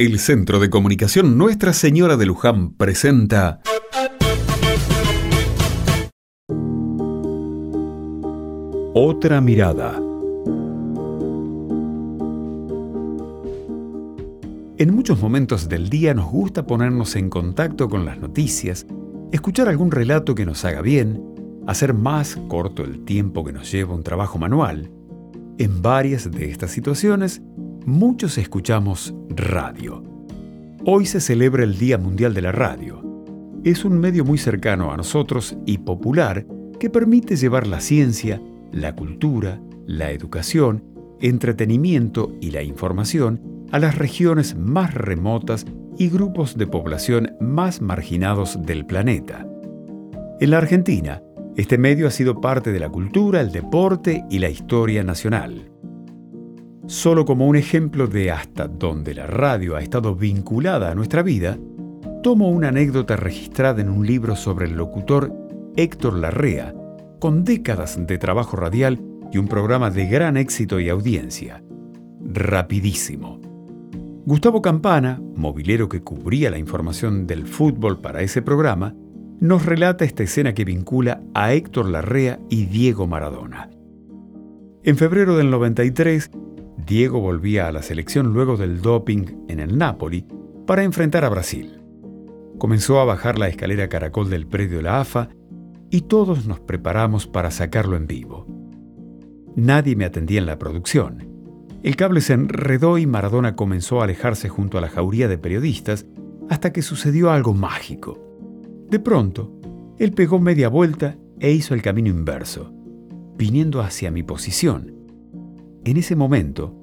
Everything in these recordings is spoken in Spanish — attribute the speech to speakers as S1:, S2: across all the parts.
S1: El Centro de Comunicación Nuestra Señora de Luján presenta Otra mirada. En muchos momentos del día nos gusta ponernos en contacto con las noticias, escuchar algún relato que nos haga bien, hacer más corto el tiempo que nos lleva un trabajo manual. En varias de estas situaciones, muchos escuchamos radio. Hoy se celebra el Día Mundial de la Radio. Es un medio muy cercano a nosotros y popular que permite llevar la ciencia, la cultura, la educación, entretenimiento y la información a las regiones más remotas y grupos de población más marginados del planeta. En la Argentina, este medio ha sido parte de la cultura, el deporte y la historia nacional. Solo como un ejemplo de hasta dónde la radio ha estado vinculada a nuestra vida, tomo una anécdota registrada en un libro sobre el locutor Héctor Larrea, con décadas de trabajo radial y un programa de gran éxito y audiencia. Rapidísimo. Gustavo Campana, movilero que cubría la información del fútbol para ese programa, nos relata esta escena que vincula a Héctor Larrea y Diego Maradona. En febrero del 93, Diego volvía a la selección luego del doping en el Napoli para enfrentar a Brasil. Comenzó a bajar la escalera caracol del predio de la AFA y todos nos preparamos para sacarlo en vivo. Nadie me atendía en la producción. El cable se enredó y Maradona comenzó a alejarse junto a la jauría de periodistas hasta que sucedió algo mágico. De pronto, él pegó media vuelta e hizo el camino inverso, viniendo hacia mi posición. En ese momento,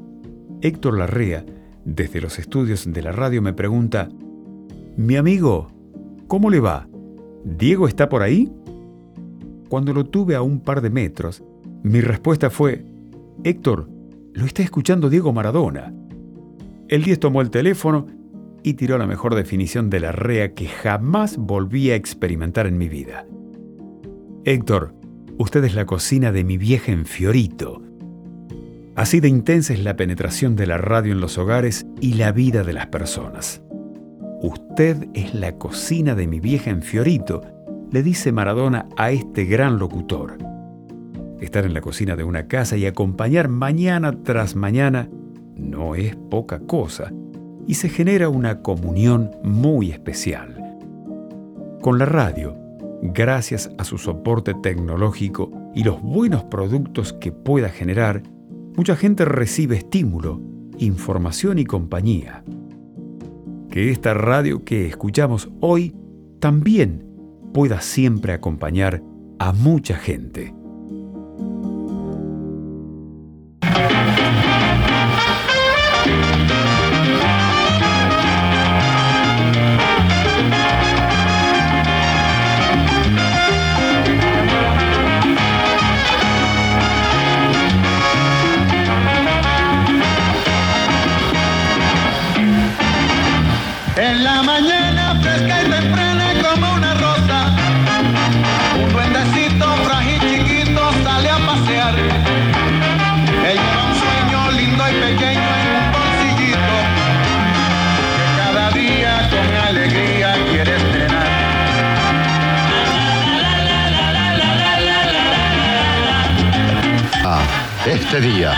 S1: Héctor Larrea, desde los estudios de la radio, me pregunta, Mi amigo, ¿cómo le va? ¿Diego está por ahí? Cuando lo tuve a un par de metros, mi respuesta fue, Héctor, lo está escuchando Diego Maradona. El 10 tomó el teléfono y tiró la mejor definición de la rea que jamás volví a experimentar en mi vida. Héctor, usted es la cocina de mi vieja en Fiorito. Así de intensa es la penetración de la radio en los hogares y la vida de las personas. Usted es la cocina de mi vieja en Fiorito, le dice Maradona a este gran locutor. Estar en la cocina de una casa y acompañar mañana tras mañana no es poca cosa y se genera una comunión muy especial. Con la radio, gracias a su soporte tecnológico y los buenos productos que pueda generar, mucha gente recibe estímulo, información y compañía. Que esta radio que escuchamos hoy también pueda siempre acompañar a mucha gente.
S2: En la mañana fresca y temprana como una rosa, un duendecito frágil chiquito sale a pasear. Él lleva un sueño lindo y pequeño en un bolsillito, que cada día con alegría quiere estrenar.
S3: Ah, este día